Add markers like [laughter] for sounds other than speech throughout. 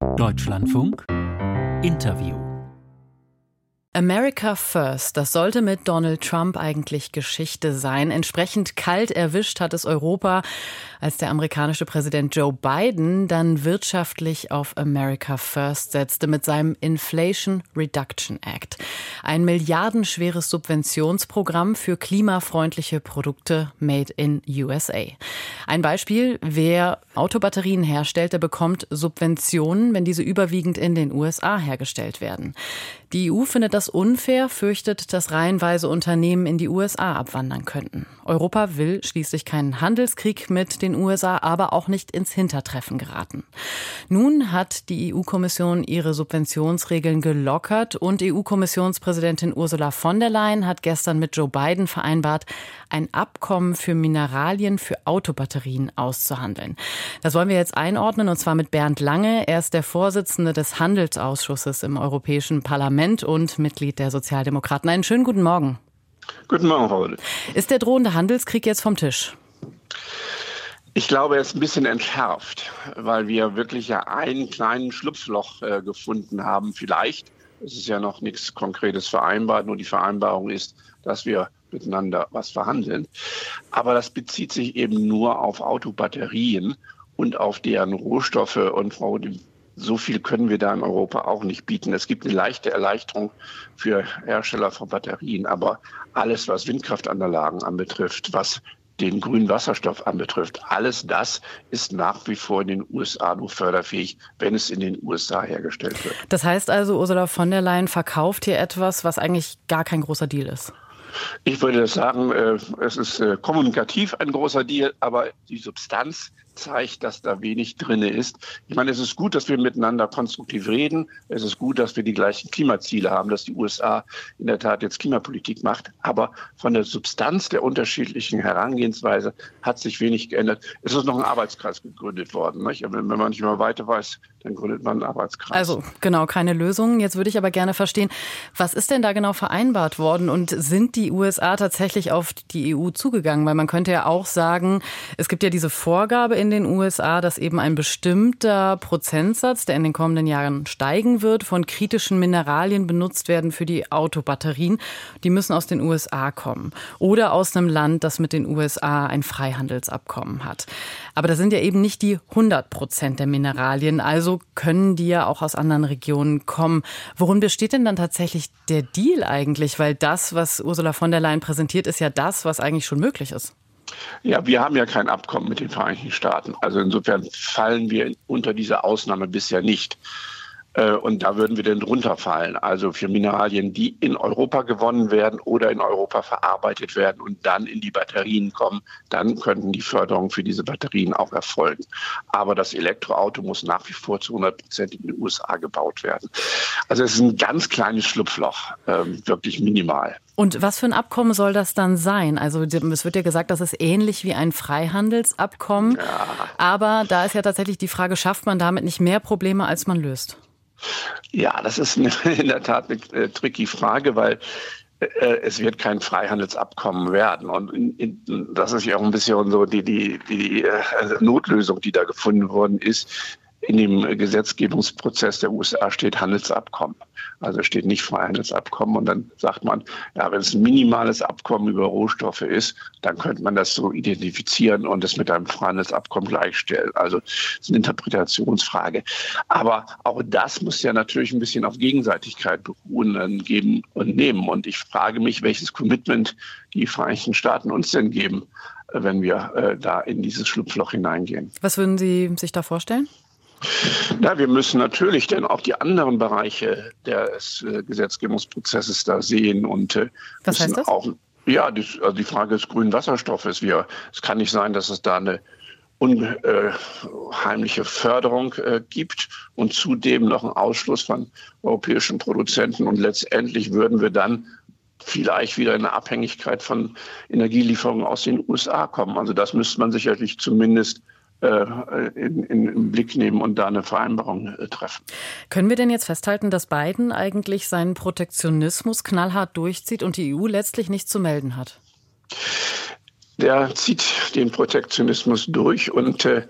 Deutschlandfunk. Interview America First, das sollte mit Donald Trump eigentlich Geschichte sein. Entsprechend kalt erwischt hat es Europa, als der amerikanische Präsident Joe Biden dann wirtschaftlich auf America First setzte mit seinem Inflation Reduction Act. Ein milliardenschweres Subventionsprogramm für klimafreundliche Produkte made in USA. Ein Beispiel, wer Autobatterien herstellt, der bekommt Subventionen, wenn diese überwiegend in den USA hergestellt werden. Die EU findet das unfair, fürchtet, dass reihenweise Unternehmen in die USA abwandern könnten. Europa will schließlich keinen Handelskrieg mit den USA, aber auch nicht ins Hintertreffen geraten. Nun hat die EU-Kommission ihre Subventionsregeln gelockert und EU-Kommissionspräsidentin Ursula von der Leyen hat gestern mit Joe Biden vereinbart, ein Abkommen für Mineralien für Autobatterien auszuhandeln. Das wollen wir jetzt einordnen und zwar mit Bernd Lange. Er ist der Vorsitzende des Handelsausschusses im Europäischen Parlament und Mitglied der Sozialdemokraten. Einen schönen guten Morgen. Guten Morgen, Frau Ist der drohende Handelskrieg jetzt vom Tisch? Ich glaube, er ist ein bisschen entschärft, weil wir wirklich ja einen kleinen Schlupfloch äh, gefunden haben. Vielleicht, es ist ja noch nichts Konkretes vereinbart, nur die Vereinbarung ist, dass wir miteinander was verhandeln. Aber das bezieht sich eben nur auf Autobatterien und auf deren Rohstoffe. Und Frau so viel können wir da in Europa auch nicht bieten. Es gibt eine leichte Erleichterung für Hersteller von Batterien, aber alles, was Windkraftanlagen anbetrifft, was den grünen Wasserstoff anbetrifft, alles das ist nach wie vor in den USA nur förderfähig, wenn es in den USA hergestellt wird. Das heißt also, Ursula von der Leyen verkauft hier etwas, was eigentlich gar kein großer Deal ist. Ich würde sagen, äh, es ist äh, kommunikativ ein großer Deal, aber die Substanz zeigt, dass da wenig drin ist. Ich meine, es ist gut, dass wir miteinander konstruktiv reden. Es ist gut, dass wir die gleichen Klimaziele haben, dass die USA in der Tat jetzt Klimapolitik macht. Aber von der Substanz der unterschiedlichen Herangehensweise hat sich wenig geändert. Es ist noch ein Arbeitskreis gegründet worden. Nicht? Wenn man nicht mehr weiter weiß, dann gründet man einen Arbeitskreis. Also genau, keine Lösung. Jetzt würde ich aber gerne verstehen, was ist denn da genau vereinbart worden und sind die USA tatsächlich auf die EU zugegangen? Weil man könnte ja auch sagen, es gibt ja diese Vorgabe in den USA, dass eben ein bestimmter Prozentsatz, der in den kommenden Jahren steigen wird, von kritischen Mineralien benutzt werden für die Autobatterien. Die müssen aus den USA kommen oder aus einem Land, das mit den USA ein Freihandelsabkommen hat. Aber das sind ja eben nicht die 100 Prozent der Mineralien. Also können die ja auch aus anderen Regionen kommen. Worin besteht denn dann tatsächlich der Deal eigentlich? Weil das, was Ursula von der Leyen präsentiert, ist ja das, was eigentlich schon möglich ist. Ja, wir haben ja kein Abkommen mit den Vereinigten Staaten. Also insofern fallen wir unter diese Ausnahme bisher nicht. Äh, und da würden wir denn drunter fallen. Also für Mineralien, die in Europa gewonnen werden oder in Europa verarbeitet werden und dann in die Batterien kommen, dann könnten die Förderungen für diese Batterien auch erfolgen. Aber das Elektroauto muss nach wie vor zu 100 Prozent in den USA gebaut werden. Also es ist ein ganz kleines Schlupfloch, ähm, wirklich minimal. Und was für ein Abkommen soll das dann sein? Also es wird ja gesagt, das ist ähnlich wie ein Freihandelsabkommen. Ja. Aber da ist ja tatsächlich die Frage, schafft man damit nicht mehr Probleme, als man löst? Ja, das ist [laughs] in der Tat eine äh, tricky Frage, weil äh, es wird kein Freihandelsabkommen werden. Und in, in, das ist ja auch ein bisschen so die, die, die äh, Notlösung, die da gefunden worden ist in dem Gesetzgebungsprozess der USA steht Handelsabkommen. Also steht nicht Freihandelsabkommen. Und dann sagt man, ja, wenn es ein minimales Abkommen über Rohstoffe ist, dann könnte man das so identifizieren und es mit einem Freihandelsabkommen gleichstellen. Also es ist eine Interpretationsfrage. Aber auch das muss ja natürlich ein bisschen auf Gegenseitigkeit beruhen, dann geben und nehmen. Und ich frage mich, welches Commitment die Vereinigten Staaten uns denn geben, wenn wir äh, da in dieses Schlupfloch hineingehen. Was würden Sie sich da vorstellen? Na, wir müssen natürlich dann auch die anderen Bereiche des äh, Gesetzgebungsprozesses da sehen und äh, Was müssen heißt das? auch ja, die, also die Frage des grünen Wasserstoffes. Wir, es kann nicht sein, dass es da eine unheimliche Förderung äh, gibt und zudem noch einen Ausschluss von europäischen Produzenten. Und letztendlich würden wir dann vielleicht wieder in eine Abhängigkeit von Energielieferungen aus den USA kommen. Also das müsste man sicherlich zumindest äh, in, in, im Blick nehmen und da eine Vereinbarung äh, treffen. Können wir denn jetzt festhalten, dass Biden eigentlich seinen Protektionismus knallhart durchzieht und die EU letztlich nichts zu melden hat? Der zieht den Protektionismus durch und äh,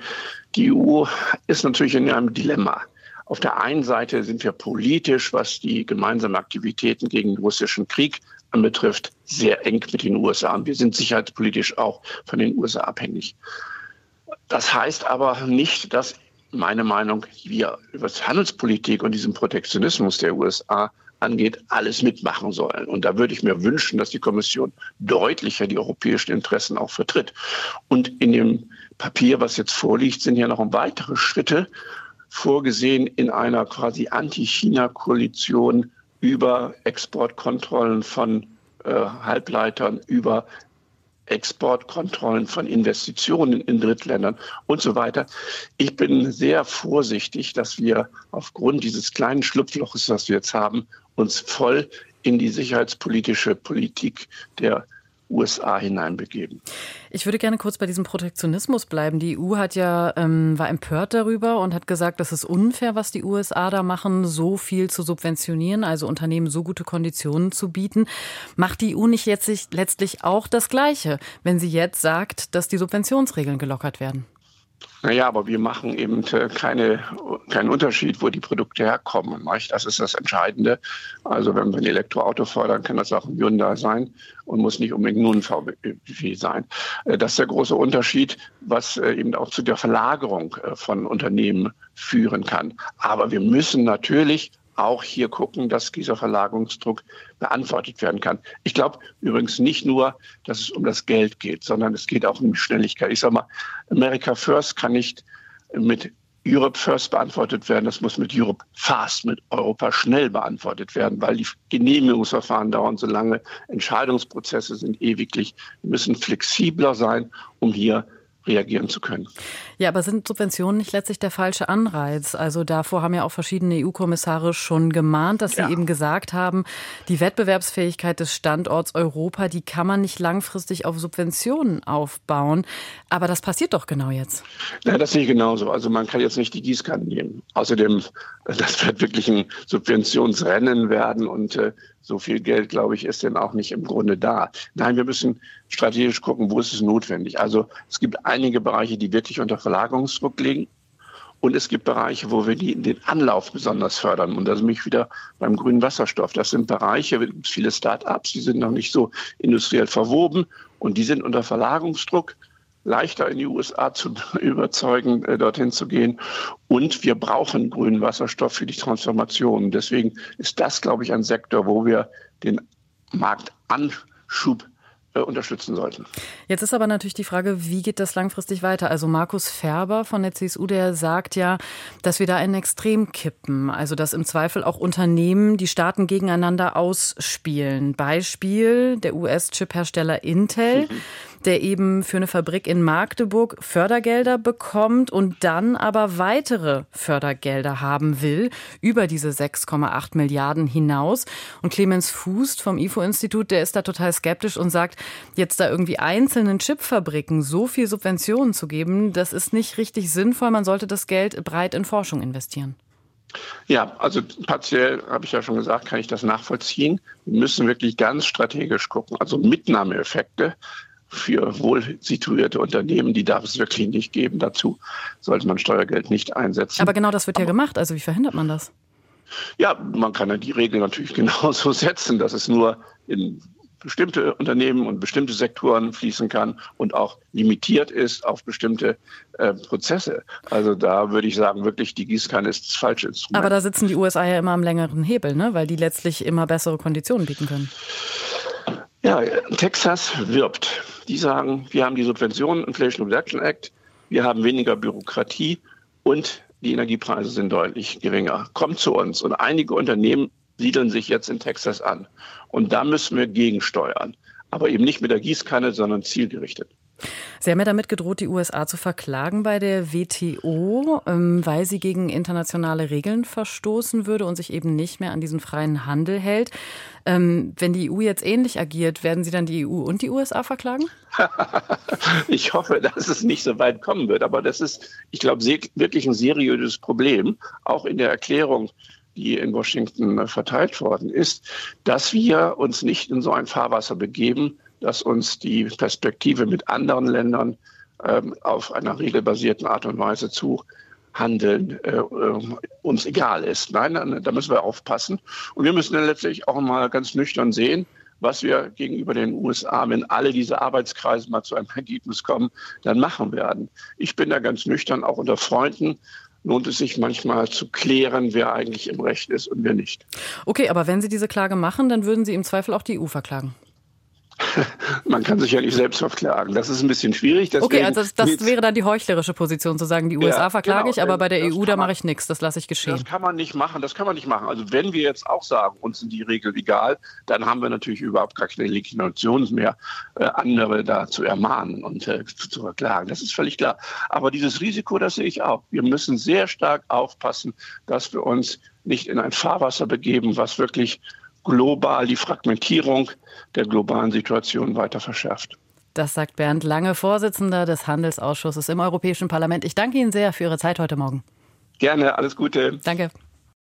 die EU ist natürlich in einem Dilemma. Auf der einen Seite sind wir politisch, was die gemeinsamen Aktivitäten gegen den russischen Krieg anbetrifft, sehr eng mit den USA. Und wir sind sicherheitspolitisch auch von den USA abhängig. Das heißt aber nicht, dass meine Meinung, wir über Handelspolitik und diesen Protektionismus der USA angeht, alles mitmachen sollen. Und da würde ich mir wünschen, dass die Kommission deutlicher die europäischen Interessen auch vertritt. Und in dem Papier, was jetzt vorliegt, sind ja noch weitere Schritte vorgesehen in einer quasi Anti-China-Koalition über Exportkontrollen von äh, Halbleitern, über Exportkontrollen von Investitionen in Drittländern und so weiter. Ich bin sehr vorsichtig, dass wir aufgrund dieses kleinen Schlupfloches, was wir jetzt haben, uns voll in die sicherheitspolitische Politik der USA hineinbegeben. Ich würde gerne kurz bei diesem Protektionismus bleiben. Die EU hat ja ähm, war empört darüber und hat gesagt, das ist unfair, was die USA da machen, so viel zu subventionieren, also Unternehmen so gute Konditionen zu bieten. Macht die EU nicht jetzt letztlich auch das Gleiche, wenn sie jetzt sagt, dass die Subventionsregeln gelockert werden? Naja, aber wir machen eben äh, keine, keinen Unterschied, wo die Produkte herkommen. Das ist das Entscheidende. Also wenn wir ein Elektroauto fördern, kann das auch ein Hyundai sein und muss nicht unbedingt nur ein VW sein. Äh, das ist der große Unterschied, was äh, eben auch zu der Verlagerung von Unternehmen führen kann. Aber wir müssen natürlich auch hier gucken, dass dieser Verlagerungsdruck beantwortet werden kann. Ich glaube übrigens nicht nur, dass es um das Geld geht, sondern es geht auch um Schnelligkeit. Ich sage mal, America First kann nicht mit Europe First beantwortet werden. Das muss mit Europe Fast, mit Europa schnell beantwortet werden, weil die Genehmigungsverfahren dauern so lange. Entscheidungsprozesse sind ewiglich. Wir müssen flexibler sein, um hier reagieren zu können. Ja, aber sind Subventionen nicht letztlich der falsche Anreiz? Also davor haben ja auch verschiedene EU-Kommissare schon gemahnt, dass sie ja. eben gesagt haben, die Wettbewerbsfähigkeit des Standorts Europa, die kann man nicht langfristig auf Subventionen aufbauen. Aber das passiert doch genau jetzt. Ja, das sehe ich genauso. Also man kann jetzt nicht die Gießkanne nehmen. Außerdem, das wird wirklich ein Subventionsrennen werden und äh, so viel Geld, glaube ich, ist denn auch nicht im Grunde da. Nein, wir müssen strategisch gucken, wo ist es notwendig. Also es gibt einige Bereiche, die wirklich unter Verlagerungsdruck liegen. Und es gibt Bereiche, wo wir die, den Anlauf besonders fördern. Und da sind mich wieder beim grünen Wasserstoff. Das sind Bereiche, es gibt viele Start-ups, die sind noch nicht so industriell verwoben und die sind unter Verlagerungsdruck leichter in die USA zu [laughs] überzeugen, äh, dorthin zu gehen. Und wir brauchen grünen Wasserstoff für die Transformation. Deswegen ist das, glaube ich, ein Sektor, wo wir den Marktanschub unterstützen sollten. Jetzt ist aber natürlich die Frage, wie geht das langfristig weiter? Also Markus Färber von der CSU, der sagt ja, dass wir da ein Extrem kippen. Also dass im Zweifel auch Unternehmen die Staaten gegeneinander ausspielen. Beispiel der US-Chip-Hersteller Intel. Mhm der eben für eine Fabrik in Magdeburg Fördergelder bekommt und dann aber weitere Fördergelder haben will, über diese 6,8 Milliarden hinaus. Und Clemens Fußt vom IFO-Institut, der ist da total skeptisch und sagt, jetzt da irgendwie einzelnen Chipfabriken so viel Subventionen zu geben, das ist nicht richtig sinnvoll. Man sollte das Geld breit in Forschung investieren. Ja, also partiell habe ich ja schon gesagt, kann ich das nachvollziehen. Wir müssen wirklich ganz strategisch gucken. Also Mitnahmeeffekte für wohl situierte Unternehmen, die darf es wirklich nicht geben. Dazu sollte man Steuergeld nicht einsetzen. Aber genau das wird ja Aber, gemacht. Also wie verhindert man das? Ja, man kann ja die Regel natürlich [laughs] genauso setzen, dass es nur in bestimmte Unternehmen und bestimmte Sektoren fließen kann und auch limitiert ist auf bestimmte äh, Prozesse. Also da würde ich sagen, wirklich die Gießkanne ist das falsche Instrument. Aber da sitzen die USA ja immer am längeren Hebel, ne? weil die letztlich immer bessere Konditionen bieten können. Ja, Texas wirbt. Die sagen, wir haben die Subventionen, Inflation Reduction Act, wir haben weniger Bürokratie und die Energiepreise sind deutlich geringer. Kommt zu uns. Und einige Unternehmen siedeln sich jetzt in Texas an. Und da müssen wir gegensteuern. Aber eben nicht mit der Gießkanne, sondern zielgerichtet. Sie haben ja damit gedroht, die USA zu verklagen bei der WTO, ähm, weil sie gegen internationale Regeln verstoßen würde und sich eben nicht mehr an diesen freien Handel hält. Ähm, wenn die EU jetzt ähnlich agiert, werden Sie dann die EU und die USA verklagen? [laughs] ich hoffe, dass es nicht so weit kommen wird. Aber das ist, ich glaube, wirklich ein seriöses Problem, auch in der Erklärung die in Washington verteilt worden ist, dass wir uns nicht in so ein Fahrwasser begeben, dass uns die Perspektive mit anderen Ländern ähm, auf einer regelbasierten Art und Weise zu Handeln äh, uns egal ist. Nein, da müssen wir aufpassen. Und wir müssen dann letztlich auch mal ganz nüchtern sehen, was wir gegenüber den USA, wenn alle diese Arbeitskreise mal zu einem [laughs] Ergebnis kommen, dann machen werden. Ich bin da ganz nüchtern, auch unter Freunden lohnt es sich manchmal zu klären, wer eigentlich im Recht ist und wer nicht. Okay, aber wenn Sie diese Klage machen, dann würden Sie im Zweifel auch die EU verklagen. [laughs] Man kann sich ja nicht selbst verklagen. Das ist ein bisschen schwierig. Okay, also das, das wäre dann die heuchlerische Position, zu sagen, die USA ja, verklage genau, ich, aber bei der EU, da mache ich nichts, das lasse ich geschehen. Das kann man nicht machen, das kann man nicht machen. Also wenn wir jetzt auch sagen, uns sind die Regeln egal, dann haben wir natürlich überhaupt gar keine Legitimation mehr, äh, andere da zu ermahnen und äh, zu, zu verklagen. Das ist völlig klar. Aber dieses Risiko, das sehe ich auch. Wir müssen sehr stark aufpassen, dass wir uns nicht in ein Fahrwasser begeben, was wirklich global die Fragmentierung der globalen Situation weiter verschärft. Das sagt Bernd Lange, Vorsitzender des Handelsausschusses im Europäischen Parlament. Ich danke Ihnen sehr für Ihre Zeit heute Morgen. Gerne, alles Gute. Danke.